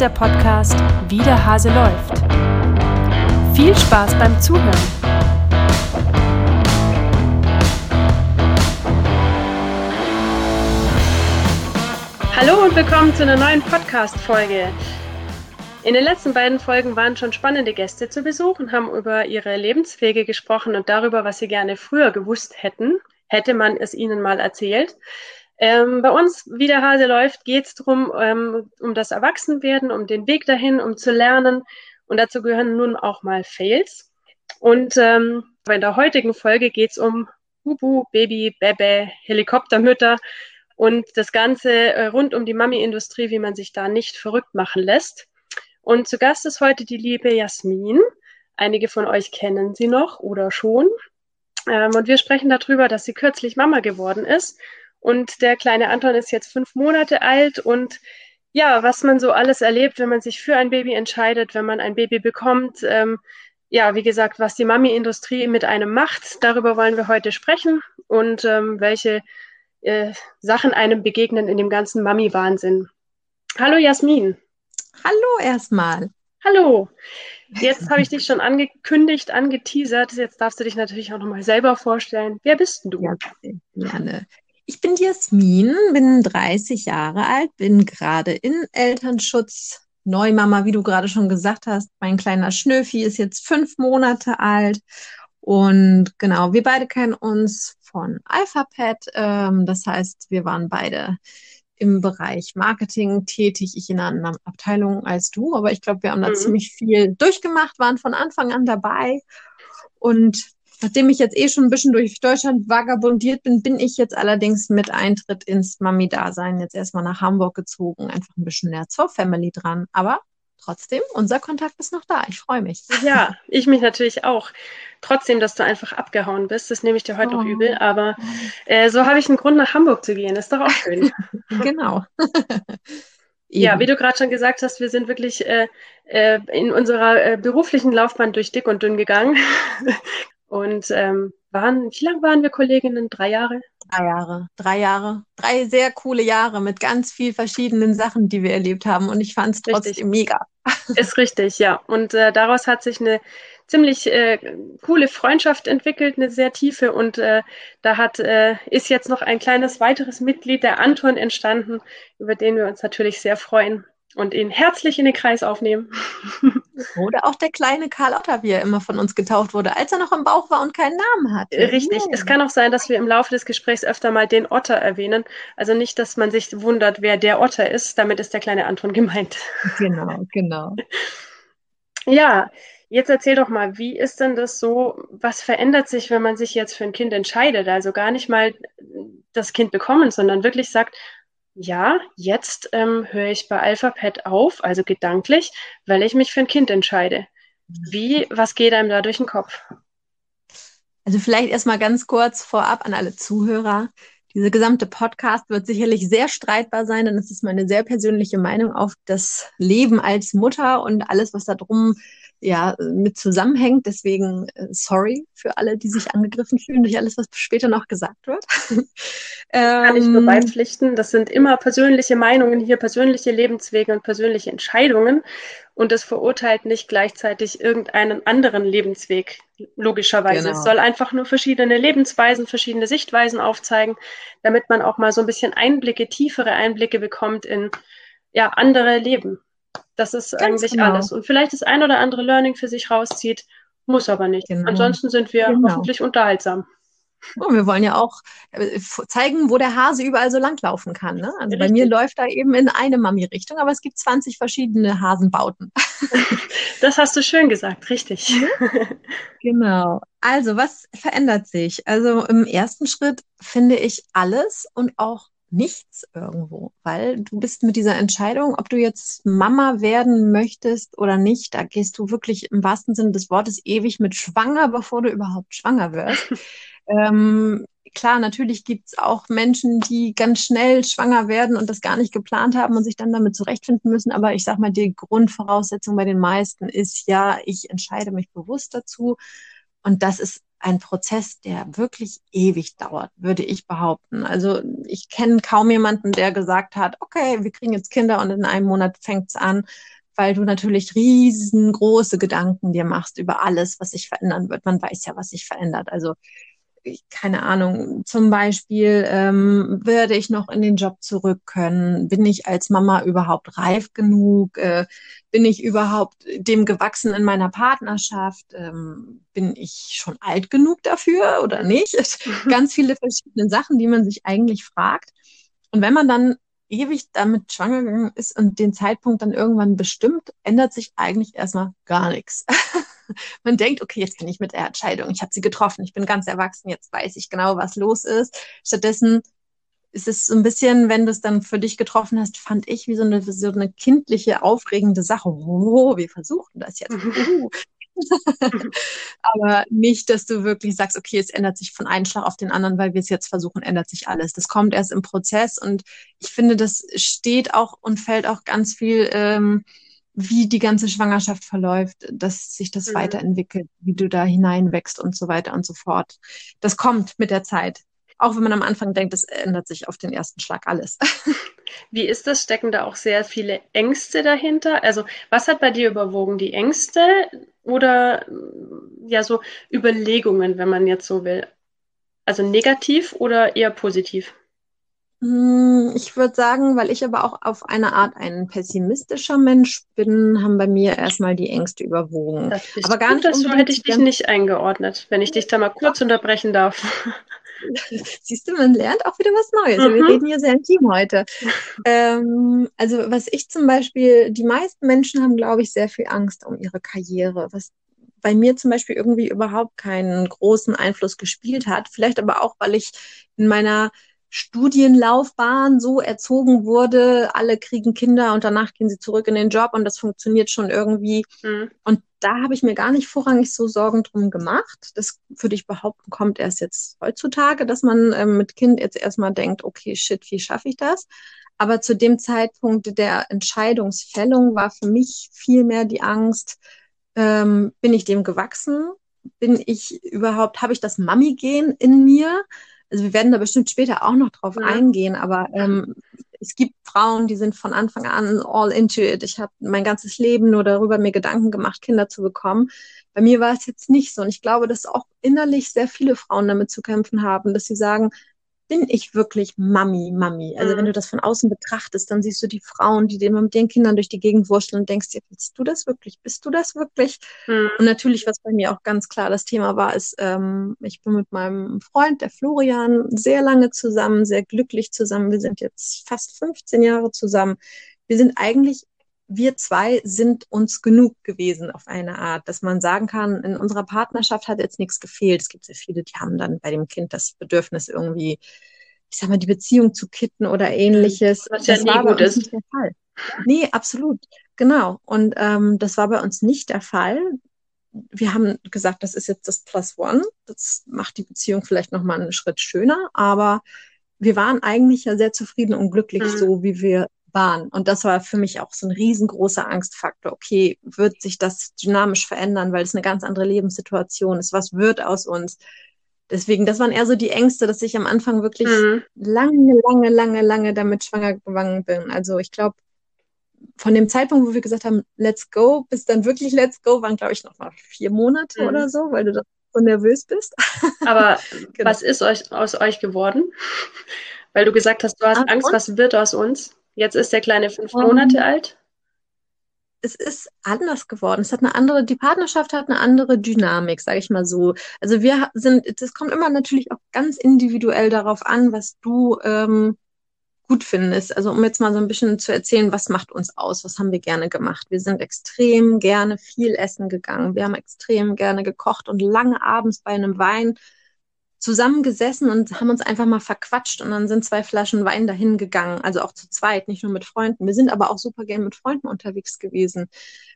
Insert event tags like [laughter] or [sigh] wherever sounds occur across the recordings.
der Podcast Wie der Hase läuft. Viel Spaß beim Zuhören. Hallo und willkommen zu einer neuen Podcast-Folge. In den letzten beiden Folgen waren schon spannende Gäste zu Besuch und haben über ihre Lebenswege gesprochen und darüber, was sie gerne früher gewusst hätten, hätte man es ihnen mal erzählt. Ähm, bei uns, wie der Hase läuft, geht es darum, ähm, um das Erwachsenwerden, um den Weg dahin, um zu lernen. Und dazu gehören nun auch mal Fails. Und ähm, in der heutigen Folge geht es um Bubu, Baby, Bebe, Helikoptermütter und das Ganze äh, rund um die Mami-Industrie, wie man sich da nicht verrückt machen lässt. Und zu Gast ist heute die liebe Jasmin. Einige von euch kennen sie noch oder schon. Ähm, und wir sprechen darüber, dass sie kürzlich Mama geworden ist und der kleine Anton ist jetzt fünf Monate alt und ja, was man so alles erlebt, wenn man sich für ein Baby entscheidet, wenn man ein Baby bekommt. Ähm, ja, wie gesagt, was die Mami-Industrie mit einem macht, darüber wollen wir heute sprechen und ähm, welche äh, Sachen einem begegnen in dem ganzen Mami-Wahnsinn. Hallo Jasmin. Hallo erstmal. Hallo. Jetzt habe ich dich schon angekündigt, angeteasert. Jetzt darfst du dich natürlich auch nochmal selber vorstellen. Wer bist denn du? Ja, gerne. Ich bin Jasmin, bin 30 Jahre alt, bin gerade in Elternschutz, Neumama, wie du gerade schon gesagt hast. Mein kleiner Schnöfi ist jetzt fünf Monate alt. Und genau, wir beide kennen uns von AlphaPad. Ähm, das heißt, wir waren beide im Bereich Marketing tätig, ich in einer anderen Abteilung als du, aber ich glaube, wir haben da mhm. ziemlich viel durchgemacht, waren von Anfang an dabei und Nachdem ich jetzt eh schon ein bisschen durch Deutschland vagabundiert bin, bin ich jetzt allerdings mit Eintritt ins Mami-Dasein jetzt erstmal nach Hamburg gezogen. Einfach ein bisschen näher zur Family dran. Aber trotzdem, unser Kontakt ist noch da. Ich freue mich. [laughs] Ja, ich mich natürlich auch. Trotzdem, dass du einfach abgehauen bist, das nehme ich dir heute oh. noch übel. Aber äh, so habe ich einen Grund, nach Hamburg zu gehen. Ist doch auch schön. [laughs] [laughs] genau. Ja, wie du gerade schon gesagt hast, wir sind wirklich äh, äh, in unserer äh, beruflichen Laufbahn durch dick und dünn gegangen. Und ähm, waren, wie lange waren wir Kolleginnen? Drei Jahre? Drei Jahre, drei Jahre, drei sehr coole Jahre mit ganz viel verschiedenen Sachen, die wir erlebt haben. Und ich fand es trotzdem mega. Ist richtig, ja. Und äh, daraus hat sich eine ziemlich äh, coole Freundschaft entwickelt, eine sehr tiefe. Und äh, da hat äh, ist jetzt noch ein kleines weiteres Mitglied, der Anton, entstanden, über den wir uns natürlich sehr freuen und ihn herzlich in den Kreis aufnehmen. [laughs] Oder auch der kleine Karl Otter, wie er immer von uns getauft wurde, als er noch im Bauch war und keinen Namen hatte. Richtig. Es kann auch sein, dass wir im Laufe des Gesprächs öfter mal den Otter erwähnen. Also nicht, dass man sich wundert, wer der Otter ist. Damit ist der kleine Anton gemeint. [laughs] Genau, genau. ja, jetzt erzähl doch mal, wie ist denn das so? Was verändert sich, wenn man sich jetzt für ein Kind entscheidet? Also gar nicht mal das Kind bekommen, sondern wirklich sagt, ja, jetzt ähm, höre ich bei AlphaPad auf, also gedanklich, weil ich mich für ein Kind entscheide. Wie, was geht einem da durch den Kopf? Also vielleicht erstmal ganz kurz vorab an alle Zuhörer. Diese gesamte Podcast wird sicherlich sehr streitbar sein, denn es ist meine sehr persönliche Meinung auf das Leben als Mutter und alles, was da drum ja mit zusammenhängt. Deswegen äh, sorry für alle, die sich angegriffen fühlen durch alles, was später noch gesagt wird. [laughs] Kann ich nur ähm, beipflichten. Das sind immer persönliche Meinungen hier, persönliche Lebenswege und persönliche Entscheidungen. Und es verurteilt nicht gleichzeitig irgendeinen anderen Lebensweg, logischerweise. Genau. Es soll einfach nur verschiedene Lebensweisen, verschiedene Sichtweisen aufzeigen, damit man auch mal so ein bisschen Einblicke, tiefere Einblicke bekommt in ja, andere Leben. Das ist Ganz eigentlich genau. alles. Und vielleicht das ein oder andere Learning für sich rauszieht, muss aber nicht. Genau. Ansonsten sind wir genau. hoffentlich unterhaltsam. Und wir wollen ja auch äh, zeigen, wo der Hase überall so langlaufen kann. Ne? Also Richtig. bei mir läuft er eben in eine Mami-Richtung, aber es gibt 20 verschiedene Hasenbauten. [laughs] Das hast du schön gesagt, richtig. Genau. Also, was verändert sich? Also im ersten Schritt finde ich alles und auch nichts irgendwo, weil du bist mit dieser Entscheidung, ob du jetzt Mama werden möchtest oder nicht, da gehst du wirklich im wahrsten Sinne des Wortes ewig mit schwanger, bevor du überhaupt schwanger wirst. [laughs] ähm, klar, natürlich gibt's auch Menschen, die ganz schnell schwanger werden und das gar nicht geplant haben und sich dann damit zurechtfinden müssen. Aber ich sag mal, die Grundvoraussetzung bei den meisten ist ja, ich entscheide mich bewusst dazu. Und das ist ein Prozess, der wirklich ewig dauert, würde ich behaupten. Also ich kenne kaum jemanden, der gesagt hat, okay, wir kriegen jetzt Kinder und in einem Monat fängt's an, weil du natürlich riesengroße Gedanken dir machst über alles, was sich verändern wird. Man weiß ja, was sich verändert. Also keine Ahnung, zum Beispiel, ähm, werde ich noch in den Job zurück können? Bin ich als Mama überhaupt reif genug? Äh, bin ich überhaupt dem gewachsen in meiner Partnerschaft? Ähm, bin ich schon alt genug dafür oder nicht? [laughs] Ganz viele verschiedene Sachen, die man sich eigentlich fragt. Und wenn man dann ewig damit schwanger gegangen ist und den Zeitpunkt dann irgendwann bestimmt, ändert sich eigentlich erstmal gar nichts. [laughs] [laughs] Man denkt, okay, jetzt bin ich mit der Entscheidung, ich habe sie getroffen, ich bin ganz erwachsen, jetzt weiß ich genau, was los ist. Stattdessen ist es so ein bisschen, wenn du es dann für dich getroffen hast, fand ich wie so eine, so eine kindliche, aufregende Sache. Oh, wir versuchen das jetzt. Uh. [laughs] Aber nicht, dass du wirklich sagst, okay, es ändert sich von einem Schlag auf den anderen, weil wir es jetzt versuchen, ändert sich alles. Das kommt erst im Prozess und ich finde, das steht auch und fällt auch ganz viel, ähm, wie die ganze Schwangerschaft verläuft, dass sich das mhm. weiterentwickelt, wie du da hineinwächst und so weiter und so fort. Das kommt mit der Zeit. Auch wenn man am Anfang denkt, es ändert sich auf den ersten Schlag alles. [laughs] Wie ist das? Stecken da auch sehr viele Ängste dahinter? Also, was hat bei dir überwogen? Die Ängste oder ja, so Überlegungen, wenn man jetzt so will? Also negativ oder eher positiv? Hm, ich würde sagen, weil ich aber auch auf eine Art ein pessimistischer Mensch bin, haben bei mir erstmal die Ängste überwogen. aber gar nicht. So hätte ich dich nicht eingeordnet, wenn ich dich da mal kurz unterbrechen darf. [laughs] Siehst du, man lernt auch wieder was Neues. Mhm. Wir reden hier sehr intim heute. [laughs] ähm, also was ich zum Beispiel, die meisten Menschen haben, glaube ich, sehr viel Angst um ihre Karriere, was bei mir zum Beispiel irgendwie überhaupt keinen großen Einfluss gespielt hat. Vielleicht aber auch, weil ich in meiner Studienlaufbahn so erzogen wurde, alle kriegen Kinder und danach gehen sie zurück in den Job und das funktioniert schon irgendwie. Mhm. Und da habe ich mir gar nicht vorrangig so Sorgen drum gemacht. Das würde ich behaupten, kommt erst jetzt heutzutage, dass man ähm, mit Kind jetzt erstmal denkt, okay, shit, wie schaffe ich das? Aber zu dem Zeitpunkt der Entscheidungsfällung war für mich viel mehr die Angst, ähm, bin ich dem gewachsen? Bin ich überhaupt, habe ich das Mami-Gen in mir? Also wir werden da bestimmt später auch noch drauf ja. eingehen, aber ähm, es gibt Frauen, die sind von Anfang an all into it. Ich habe mein ganzes Leben nur darüber mir Gedanken gemacht, Kinder zu bekommen. Bei mir war es jetzt nicht so. Und ich glaube, dass auch innerlich sehr viele Frauen damit zu kämpfen haben, dass sie sagen, bin ich wirklich Mami, Mami? Also mhm. wenn du das von außen betrachtest, dann siehst du die Frauen, die immer mit den Kindern durch die Gegend wurschteln und denkst dir, bist du das wirklich? Bist du das wirklich? Mhm. Und natürlich, was bei mir auch ganz klar das Thema war, ist, ähm, ich bin mit meinem Freund, der Florian, sehr lange zusammen, sehr glücklich zusammen. Wir sind jetzt fast 15 Jahre zusammen. Wir sind eigentlich wir zwei sind uns genug gewesen auf eine Art, dass man sagen kann, in unserer Partnerschaft hat jetzt nichts gefehlt. Es gibt sehr viele, die haben dann bei dem Kind das Bedürfnis irgendwie, ich sag mal, die Beziehung zu kitten oder ähnliches. Was ja das nie gut ist. Nicht der Fall. Nee, absolut. Genau. Und ähm, das war bei uns nicht der Fall. Wir haben gesagt, das ist jetzt das Plus One. Das macht die Beziehung vielleicht nochmal einen Schritt schöner, aber wir waren eigentlich ja sehr zufrieden und glücklich, mhm. so wie wir waren. Und das war für mich auch so ein riesengroßer Angstfaktor. Okay, wird sich das dynamisch verändern, weil es eine ganz andere Lebenssituation ist? Was wird aus uns? Deswegen, das waren eher so die Ängste, dass ich am Anfang wirklich mhm. lange, lange, lange, lange damit schwanger gegangen bin. Also ich glaube, von dem Zeitpunkt, wo wir gesagt haben, let's go, bis dann wirklich let's go, waren, glaube ich, noch mal vier Monate mhm. oder so, weil du da so nervös bist. [laughs] Aber genau. was ist euch, aus euch geworden? [laughs] Weil du gesagt hast, du hast Ach, Angst, und? was wird aus uns? Jetzt ist der Kleine fünf um, Monate alt. Es ist anders geworden. Es hat eine andere, die Partnerschaft hat eine andere Dynamik, sage ich mal so. Also wir sind, das kommt immer natürlich auch ganz individuell darauf an, was du ähm, gut findest. Also um jetzt mal so ein bisschen zu erzählen, was macht uns aus, was haben wir gerne gemacht. Wir sind extrem gerne viel essen gegangen. Wir haben extrem gerne gekocht und lange abends bei einem Wein zusammengesessen und haben uns einfach mal verquatscht und dann sind zwei Flaschen Wein dahin gegangen, also auch zu zweit, nicht nur mit Freunden. Wir sind aber auch super gern mit Freunden unterwegs gewesen.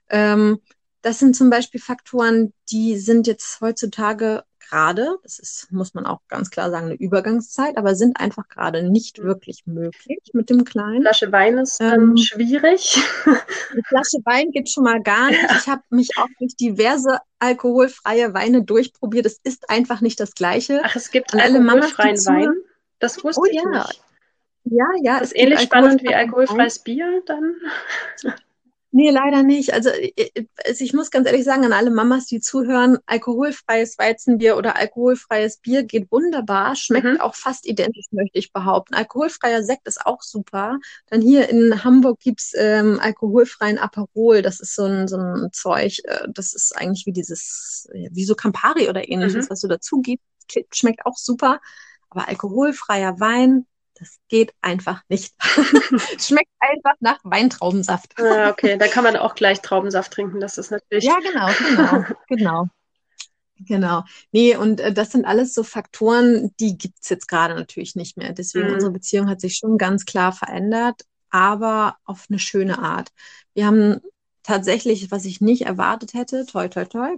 Ähm, das sind zum Beispiel Faktoren, die sind jetzt heutzutage gerade, das ist, muss man auch ganz klar sagen, eine Übergangszeit, aber sind einfach gerade nicht mhm. wirklich möglich mit dem Kleinen. Flasche Wein ist ähm, ähm schwierig. Eine Flasche Wein geht schon mal gar nicht. [laughs] Ja. Ich habe mich auch durch diverse alkoholfreie Weine durchprobiert. Es ist einfach nicht das Gleiche. Ach, es gibt alle alkoholfreien Wein? Das wusste oh, ich ja. nicht. Ja, ja. Das ist ähnlich spannend wie alkoholfreies Bier dann? Nee, leider nicht. Also, also ich muss ganz ehrlich sagen, an alle Mamas, die zuhören, alkoholfreies Weizenbier oder alkoholfreies Bier geht wunderbar, schmeckt mhm. auch fast identisch, möchte ich behaupten. Alkoholfreier Sekt ist auch super. Dann hier in Hamburg gibt's ähm, alkoholfreien Aperol. Das ist so ein, so ein Zeug, äh, das ist eigentlich wie dieses, wie so Campari oder ähnliches, mhm. was du dazu gibst. Schmeckt auch super. Aber alkoholfreier Wein, das geht einfach nicht. [laughs] Schmeckt einfach nach Weintraubensaft. Ah, okay, da kann man auch gleich Traubensaft trinken. Das ist natürlich. Ja, genau, genau, [laughs] genau. Genau. Nee, und äh, das sind alles so Faktoren, die gibt's jetzt gerade natürlich nicht mehr. Deswegen mhm. unsere Beziehung hat sich schon ganz klar verändert, aber auf eine schöne Art. Wir haben tatsächlich, was ich nicht erwartet hätte, toi, toi, toi,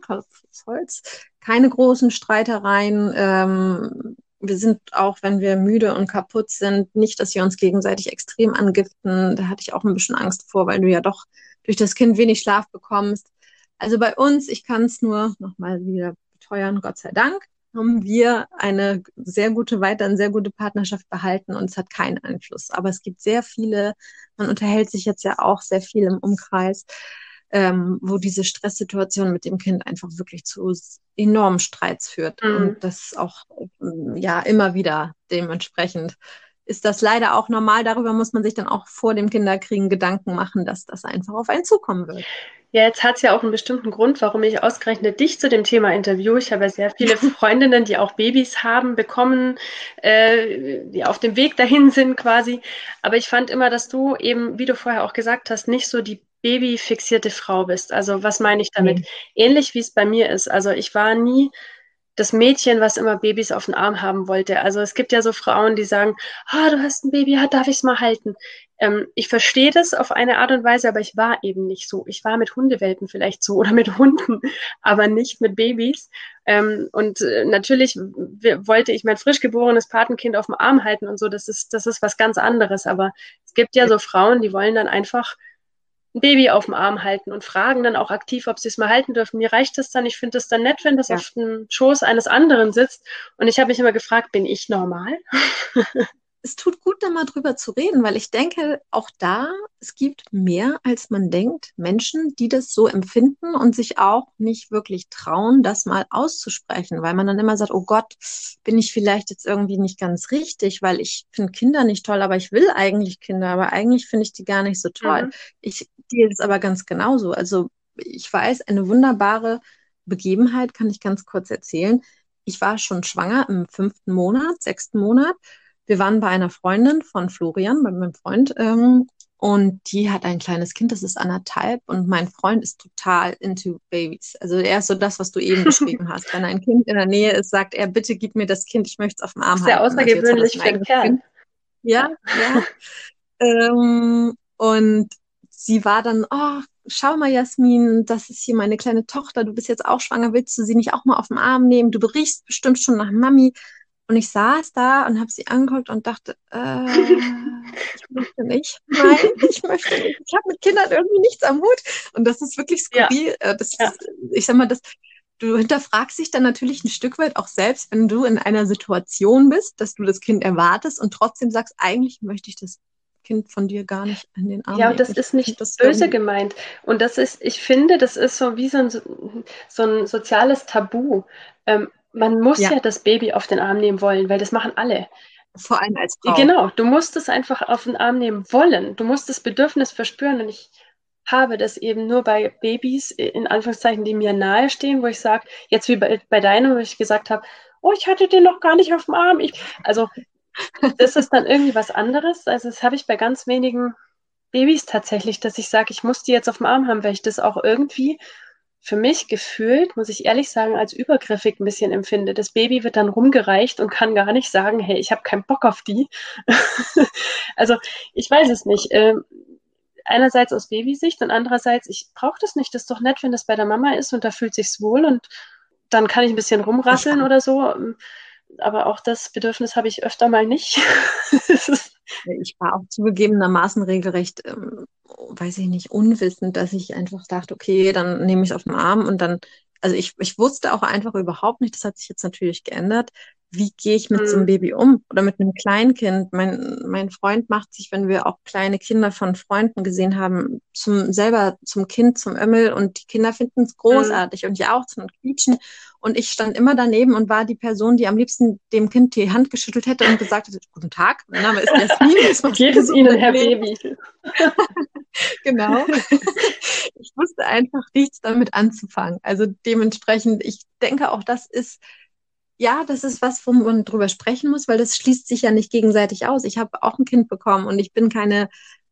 Holz, keine großen Streitereien. Ähm, wir sind auch, wenn wir müde und kaputt sind, nicht, dass wir uns gegenseitig extrem angiften. Da hatte ich auch ein bisschen Angst vor, weil du ja doch durch das Kind wenig Schlaf bekommst. Also bei uns, ich kann es nur nochmal wieder beteuern, Gott sei Dank, haben wir eine sehr gute, weiter eine sehr gute Partnerschaft behalten und es hat keinen Einfluss. Aber es gibt sehr viele, man unterhält sich jetzt ja auch sehr viel im Umkreis, ähm, wo diese Stresssituation mit dem Kind einfach wirklich zu enormen Streits führt. Mhm. Und das auch ähm, ja immer wieder dementsprechend ist das leider auch normal. Darüber muss man sich dann auch vor dem Kinderkriegen Gedanken machen, dass das einfach auf einen zukommen wird. Ja, jetzt hat es ja auch einen bestimmten Grund, warum ich ausgerechnet dich zu dem Thema interview. Ich habe ja sehr viele [laughs] Freundinnen, die auch Babys haben, bekommen, äh, die auf dem Weg dahin sind quasi. Aber ich fand immer, dass du eben, wie du vorher auch gesagt hast, nicht so die babyfixierte Frau bist. Also was meine ich damit? Mhm. Ähnlich wie es bei mir ist. Also ich war nie das Mädchen, was immer Babys auf den Arm haben wollte. Also es gibt ja so Frauen, die sagen, ah, du hast ein Baby, darf ich es mal halten? Ähm, ich verstehe das auf eine Art und Weise, aber ich war eben nicht so. Ich war mit Hundewelpen vielleicht so [laughs] oder mit Hunden, aber nicht mit Babys. Ähm, und äh, natürlich wollte ich mein frisch geborenes Patenkind auf dem Arm halten und so. Das ist, das ist was ganz anderes. Aber es gibt ja so Frauen, die wollen dann einfach ein Baby auf dem Arm halten und fragen dann auch aktiv, ob sie es mal halten dürfen. Mir reicht das dann. Ich finde es dann nett, wenn das ja. auf dem Schoß eines anderen sitzt. Und ich habe mich immer gefragt, bin ich normal? [laughs] es tut gut, da mal drüber zu reden, weil ich denke, auch da, es gibt mehr, als man denkt, Menschen, die das so empfinden und sich auch nicht wirklich trauen, das mal auszusprechen, weil man dann immer sagt, oh Gott, bin ich vielleicht jetzt irgendwie nicht ganz richtig, weil ich finde Kinder nicht toll, aber ich will eigentlich Kinder, aber eigentlich finde ich die gar nicht so toll. Mhm. Ich gehe es aber ganz genauso. Also ich weiß, eine wunderbare Begebenheit kann ich ganz kurz erzählen. Ich war schon schwanger im fünften Monat, sechsten Monat wir waren bei einer Freundin von Florian, bei meinem Freund, ähm, und die hat ein kleines Kind, das ist anderthalb, und mein Freund ist total into Babies. Also er ist so das, was du eben [laughs] beschrieben hast. Wenn ein Kind in der Nähe ist, sagt er, bitte gib mir das Kind, ich möchte es auf dem Arm Sehr halten. Sehr also außergewöhnlich für einen Kerl. Ja, ja. [laughs] ähm, und sie war dann, oh, schau mal, Jasmin, das ist hier meine kleine Tochter, du bist jetzt auch schwanger, willst du sie nicht auch mal auf den Arm nehmen? Du berichst bestimmt schon nach Mami. Und ich saß da und habe sie angeguckt und dachte, äh, ich möchte nicht. [laughs] Nein, ich möchte nicht. Ich habe mit Kindern irgendwie nichts am Hut. Und das ist wirklich skurril. Ja. Äh, das, ja. Ich sag mal, das, du hinterfragst dich dann natürlich ein Stück weit auch selbst, wenn du in einer Situation bist, dass du das Kind erwartest und trotzdem sagst, eigentlich möchte ich das Kind von dir gar nicht in den Arm. Ja, und das ist nicht das böse gemeint. Und das ist, ich finde, das ist so wie so ein, so ein soziales Tabu. Ähm, man muss ja. ja das Baby auf den Arm nehmen wollen, weil das machen alle. Vor allem als Frau. Genau, du musst es einfach auf den Arm nehmen wollen. Du musst das Bedürfnis verspüren. Und ich habe das eben nur bei Babys, in Anführungszeichen, die mir nahestehen, wo ich sage, jetzt wie bei, bei deinem, wo ich gesagt habe, oh, ich hatte den noch gar nicht auf dem Arm. Ich, also das ist dann irgendwie was anderes. Also das habe ich bei ganz wenigen Babys tatsächlich, dass ich sage, ich muss die jetzt auf dem Arm haben, weil ich das auch irgendwie für mich gefühlt, muss ich ehrlich sagen, als übergriffig ein bisschen empfinde. Das Baby wird dann rumgereicht und kann gar nicht sagen, hey, ich habe keinen Bock auf die. [laughs] also ich weiß es nicht. Ähm, einerseits aus Babysicht und andererseits, ich brauche das nicht. Das ist doch nett, wenn das bei der Mama ist und da fühlt sich's wohl und dann kann ich ein bisschen rumrasseln oder so. Aber auch das Bedürfnis habe ich öfter mal nicht. [laughs] ich war auch zugegebenermaßen regelrecht, ähm, weiß ich nicht, unwissend, dass ich einfach dachte, okay, dann nehme ich es auf den Arm und dann, also ich, ich wusste auch einfach überhaupt nicht, das hat sich jetzt natürlich geändert, wie gehe ich mit mhm. so einem mhm. Baby um oder mit einem Kleinkind. Mein, mein Freund macht sich, wenn wir auch kleine Kinder von Freunden gesehen haben, zum selber zum Kind, zum Ömmel und die Kinder finden es mhm. großartig mhm. und jauchzen und quietschen. Und ich stand immer daneben und war die Person, die am liebsten dem Kind die Hand geschüttelt hätte und gesagt hätte, guten Tag, mein Name ist Jasmin. [laughs] Geht es Ihnen, Herr Baby? [laughs] genau. ich wusste einfach nichts damit anzufangen. Also dementsprechend, ich denke auch, das ist ja, das ist was, wo man drüber sprechen muss, weil das schließt sich ja nicht gegenseitig aus. Ich habe auch ein Kind bekommen und ich bin keine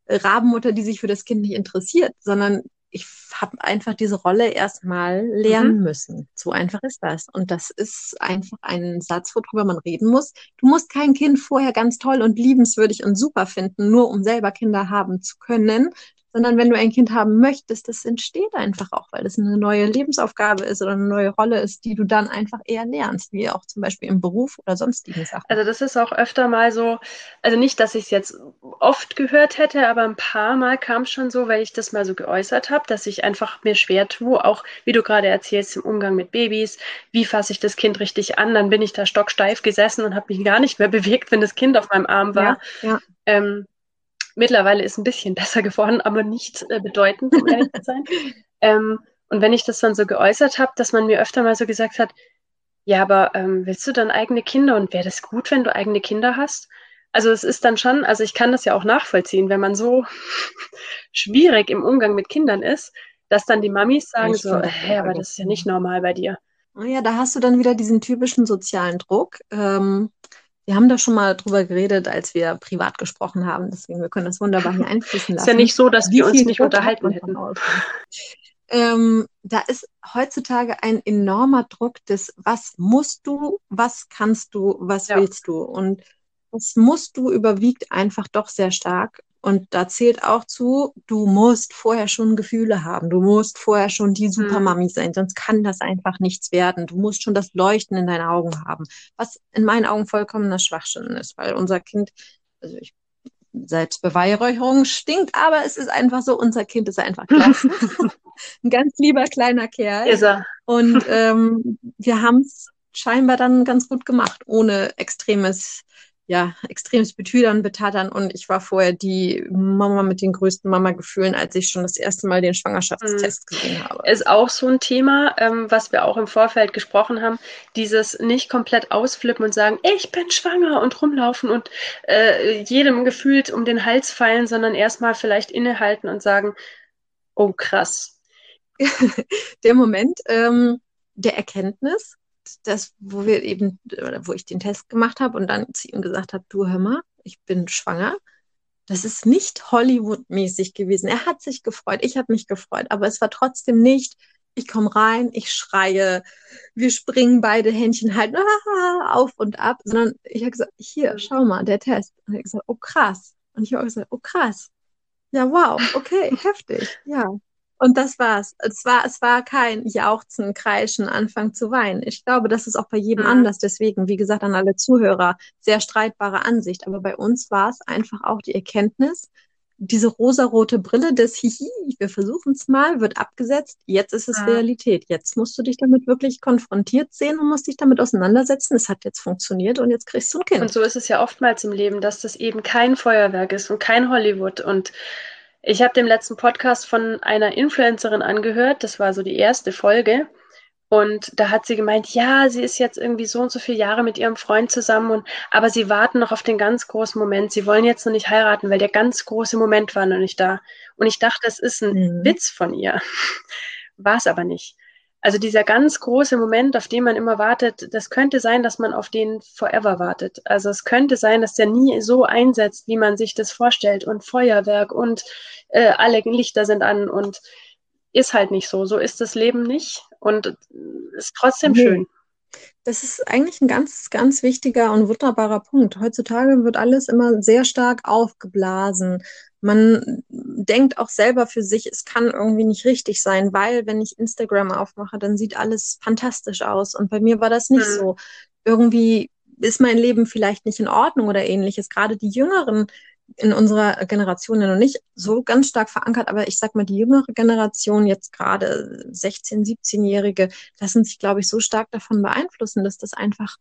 Rabenmutter, die sich für das Kind nicht interessiert, sondern ich habe einfach diese Rolle erstmal lernen mhm. müssen. So einfach ist das. Und das ist einfach ein Satz, worüber man reden muss. Du musst kein Kind vorher ganz toll und liebenswürdig und super finden, nur um selber Kinder haben zu können, sondern wenn du ein Kind haben möchtest, das entsteht einfach auch, weil es eine neue Lebensaufgabe ist oder eine neue Rolle ist, die du dann einfach eher lernst, wie auch zum Beispiel im Beruf oder sonstigen Sachen. Also das ist auch öfter mal so, also nicht, dass ich es jetzt oft gehört hätte, aber ein paar Mal kam es schon so, weil ich das mal so geäußert habe, dass ich einfach mir schwer tue, auch wie du gerade erzählst, im Umgang mit Babys, wie fasse ich das Kind richtig an, dann bin ich da stocksteif gesessen und habe mich gar nicht mehr [laughs] bewegt, wenn das Kind auf meinem Arm war. Ja, ja. Ähm, Mittlerweile ist ein bisschen [laughs] besser geworden, aber nicht äh, bedeutend, um ehrlich zu sein. Ähm, und wenn ich das dann so geäußert habe, dass man mir öfter mal so gesagt hat, ja, aber ähm, willst du dann eigene Kinder und wäre das gut, wenn du eigene Kinder hast? Also es ist dann schon, also ich kann das ja auch nachvollziehen, wenn man so [laughs] schwierig im Umgang mit Kindern ist, dass dann die Mamis sagen ich so, hä, aber das ist ja nicht normal bei dir. Ja, da hast du dann wieder diesen typischen sozialen Druck. Ähm, wir haben da schon mal drüber geredet, als wir privat gesprochen haben. Deswegen, wir können das wunderbar hier einfließen lassen. Ist ja nicht so, dass wir uns nicht unterhalten hätten. Ähm, da ist heutzutage ein enormer Druck des, was musst du, was kannst du, was ja. willst du? Und das musst du überwiegt einfach doch sehr stark. Und da zählt auch zu, du musst vorher schon Gefühle haben. Du musst vorher schon die Supermami mhm. sein, sonst kann das einfach nichts werden. Du musst schon das Leuchten in deinen Augen haben, was in meinen Augen vollkommener Schwachsinn ist, weil unser Kind, also ich, Selbstbeweihräucherung stinkt, aber es ist einfach so, unser Kind ist einfach [laughs] klasse. Ein ganz lieber kleiner Kerl. Ist er. Und [laughs] ähm, wir haben es scheinbar dann ganz gut gemacht, ohne extremes ja, extremes Betüdern, Betattern und ich war vorher die Mama mit den größten Mama-Gefühlen, als ich schon das erste Mal den Schwangerschaftstest mhm. gesehen habe. Ist auch so ein Thema, ähm, was wir auch im Vorfeld gesprochen haben, dieses nicht komplett ausflippen und sagen, ich bin schwanger und rumlaufen und äh, jedem gefühlt um den Hals fallen, sondern erstmal vielleicht innehalten und sagen, oh krass. [laughs] der Moment ähm, der Erkenntnis, das, wo wir eben, wo ich den Test gemacht habe und dann zu ihm gesagt habe, du hör mal, ich bin schwanger. Das ist nicht Hollywood-mäßig gewesen. Er hat sich gefreut, ich habe mich gefreut, aber es war trotzdem nicht, ich komme rein, ich schreie, wir springen beide Händchen halt [laughs] auf und ab, sondern ich habe gesagt, hier, schau mal, der Test. Und er hat gesagt, oh krass. Und ich habe gesagt, oh krass. Ja, wow, okay, [laughs] heftig, ja. Und das war's. Es war, es war kein Jauchzen, Kreischen, Anfang zu weinen. Ich glaube, das ist auch bei jedem mhm. anders. Deswegen, wie gesagt, an alle Zuhörer, sehr streitbare Ansicht. Aber bei uns war es einfach auch die Erkenntnis, diese rosarote Brille des Hihi, wir versuchen es mal, wird abgesetzt. Jetzt ist es ja. Realität. Jetzt musst du dich damit wirklich konfrontiert sehen und musst dich damit auseinandersetzen. Es hat jetzt funktioniert und jetzt kriegst du ein Kind. Und so ist es ja oftmals im Leben, dass das eben kein Feuerwerk ist und kein Hollywood und ich habe den letzten Podcast von einer Influencerin angehört, das war so die erste Folge. Und da hat sie gemeint, ja, sie ist jetzt irgendwie so und so viele Jahre mit ihrem Freund zusammen und aber sie warten noch auf den ganz großen Moment. Sie wollen jetzt noch nicht heiraten, weil der ganz große Moment war noch nicht da. Und ich dachte, das ist ein mhm. Witz von ihr. [laughs] War es aber nicht. Also dieser ganz große Moment, auf den man immer wartet, das könnte sein, dass man auf den forever wartet. Also es könnte sein, dass der nie so einsetzt, wie man sich das vorstellt und Feuerwerk und äh, alle Lichter sind an und ist halt nicht so. So ist das Leben nicht und ist trotzdem nee. schön. Das ist eigentlich ein ganz, ganz wichtiger und wunderbarer Punkt. Heutzutage wird alles immer sehr stark aufgeblasen. Man denkt auch selber für sich, es kann irgendwie nicht richtig sein, weil wenn ich Instagram aufmache, dann sieht alles fantastisch aus. Und bei mir war das nicht mhm. so. Irgendwie ist mein Leben vielleicht nicht in Ordnung oder ähnliches. Gerade die Jüngeren in unserer Generation ja noch nicht so ganz stark verankert, aber ich sag mal, die jüngere Generation, jetzt gerade 16-, 17-Jährige, lassen sich, glaube ich, so stark davon beeinflussen, dass das einfach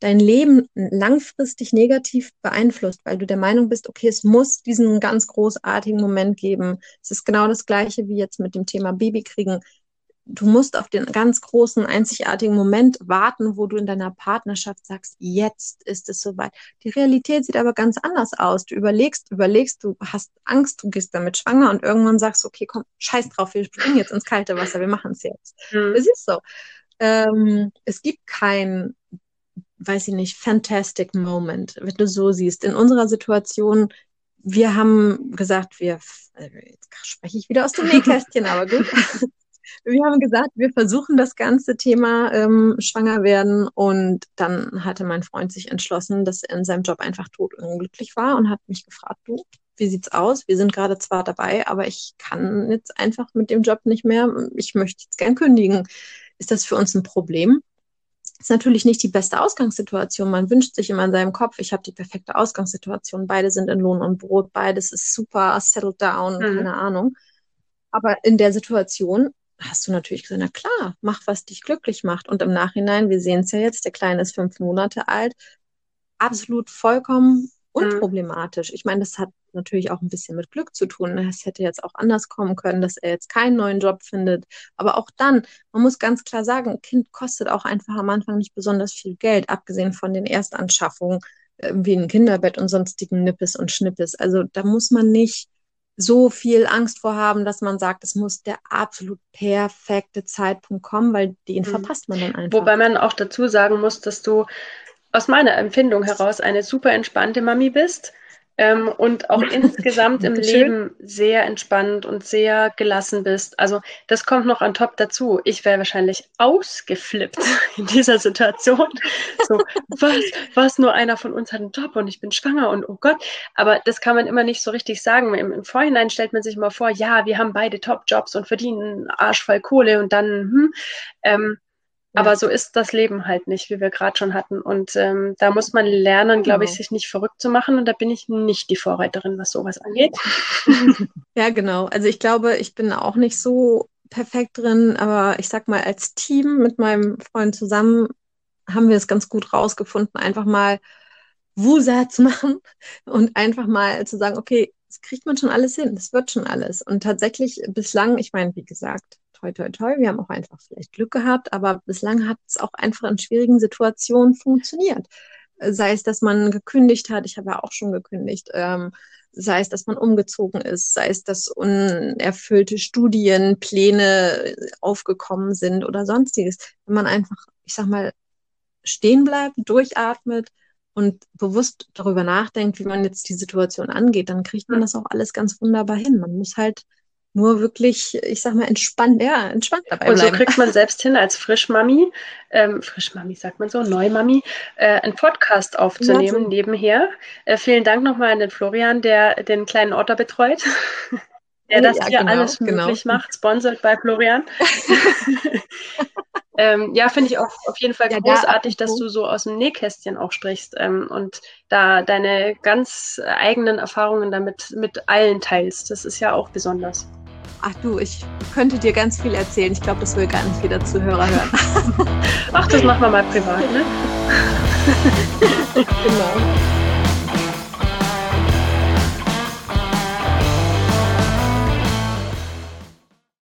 dein Leben langfristig negativ beeinflusst, weil du der Meinung bist, okay, es muss diesen ganz großartigen Moment geben. Es ist genau das Gleiche wie jetzt mit dem Thema Babykriegen du musst auf den ganz großen, einzigartigen Moment warten, wo du in deiner Partnerschaft sagst, jetzt ist es soweit. Die Realität sieht aber ganz anders aus. Du überlegst, überlegst, du hast Angst, du gehst damit schwanger und irgendwann sagst du, okay, komm, scheiß drauf, wir springen jetzt ins kalte Wasser, wir machen es jetzt. Mhm. Es ist so. Ähm, es gibt kein, weiß ich nicht, fantastic Moment, wenn du so siehst. In unserer Situation wir haben gesagt, wir, äh, jetzt spreche ich wieder aus dem Nähkästchen, aber gut. [laughs] wir haben gesagt, wir versuchen das ganze Thema ähm, schwanger werden und dann hatte mein Freund sich entschlossen, dass er in seinem Job einfach tot unglücklich war und hat mich gefragt, du, wie sieht's aus? Wir sind gerade zwar dabei, aber ich kann jetzt einfach mit dem Job nicht mehr. Ich möchte jetzt gern kündigen. Ist das für uns ein Problem? Ist natürlich nicht die beste Ausgangssituation. Man wünscht sich immer in seinem Kopf, ich habe die perfekte Ausgangssituation. Beide sind in Lohn und Brot, beides ist super, settled down, mhm. keine Ahnung. Aber in der Situation hast du natürlich gesagt, na klar, mach, was dich glücklich macht. Und im Nachhinein, wir sehen es ja jetzt, der Kleine ist fünf Monate alt, absolut vollkommen. Unproblematisch. Ich meine, das hat natürlich auch ein bisschen mit Glück zu tun. Es hätte jetzt auch anders kommen können, dass er jetzt keinen neuen Job findet. Aber auch dann, man muss ganz klar sagen, ein Kind kostet auch einfach am Anfang nicht besonders viel Geld, abgesehen von den Erstanschaffungen äh, wie ein Kinderbett und sonstigen Nippes und Schnippes. Also da muss man nicht so viel Angst vor haben, dass man sagt, es muss der absolut perfekte Zeitpunkt kommen, weil den mhm. verpasst man dann einfach. Wobei man auch dazu sagen muss, dass du aus meiner Empfindung heraus eine super entspannte Mami bist ähm, und auch [laughs] insgesamt im Leben sehr entspannt und sehr gelassen bist. Also das kommt noch an top dazu. Ich wäre wahrscheinlich ausgeflippt [laughs] in dieser Situation. So, was, was, nur einer von uns hat einen Job und ich bin schwanger und oh Gott. Aber das kann man immer nicht so richtig sagen. Im, im Vorhinein stellt man sich mal vor, ja, wir haben beide Top-Jobs und verdienen arschvoll Kohle und dann, hm, ähm, aber so ist das Leben halt nicht, wie wir gerade schon hatten. Und ähm, da muss man lernen, glaube ich, genau. sich nicht verrückt zu machen. Und da bin ich nicht die Vorreiterin, was sowas angeht. [laughs] ja, genau. Also ich glaube, ich bin auch nicht so perfekt drin, aber ich sag mal, als Team mit meinem Freund zusammen haben wir es ganz gut rausgefunden, einfach mal Wusa zu machen [laughs] und einfach mal zu sagen, okay, das kriegt man schon alles hin, das wird schon alles. Und tatsächlich bislang, ich meine, wie gesagt, toi, toi, toi. Wir haben auch einfach vielleicht Glück gehabt, aber bislang hat es auch einfach in schwierigen Situationen funktioniert. Sei es, dass man gekündigt hat, ich habe ja auch schon gekündigt, ähm, sei es, dass man umgezogen ist, sei es, dass unerfüllte Studienpläne aufgekommen sind oder sonstiges. Wenn man einfach, ich sag mal, stehen bleibt, durchatmet und bewusst darüber nachdenkt, wie man jetzt die Situation angeht, dann kriegt man das auch alles ganz wunderbar hin. Man muss halt nur wirklich, ich sag mal, entspannt, ja, entspannt dabei Und so kriegt man [laughs] selbst hin, als Frischmami, ähm, Frischmami sagt man so, Neumami, äh, einen Podcast aufzunehmen ja, nebenher. Äh, vielen Dank nochmal an den Florian, der den kleinen Otter betreut. [laughs] der das ja, hier genau, alles genau. möglich genau. macht, sponsored bei Florian. [laughs] ähm, ja, finde ich auch auf jeden Fall ja, großartig, da dass du so aus dem Nähkästchen auch sprichst ähm, und da deine ganz eigenen Erfahrungen damit mit allen teilst. Das ist ja auch besonders. Ach du, ich könnte dir ganz viel erzählen. Ich glaube, das will gar nicht jeder Zuhörer hören. Ach, das machen wir mal privat, ne? [laughs] genau.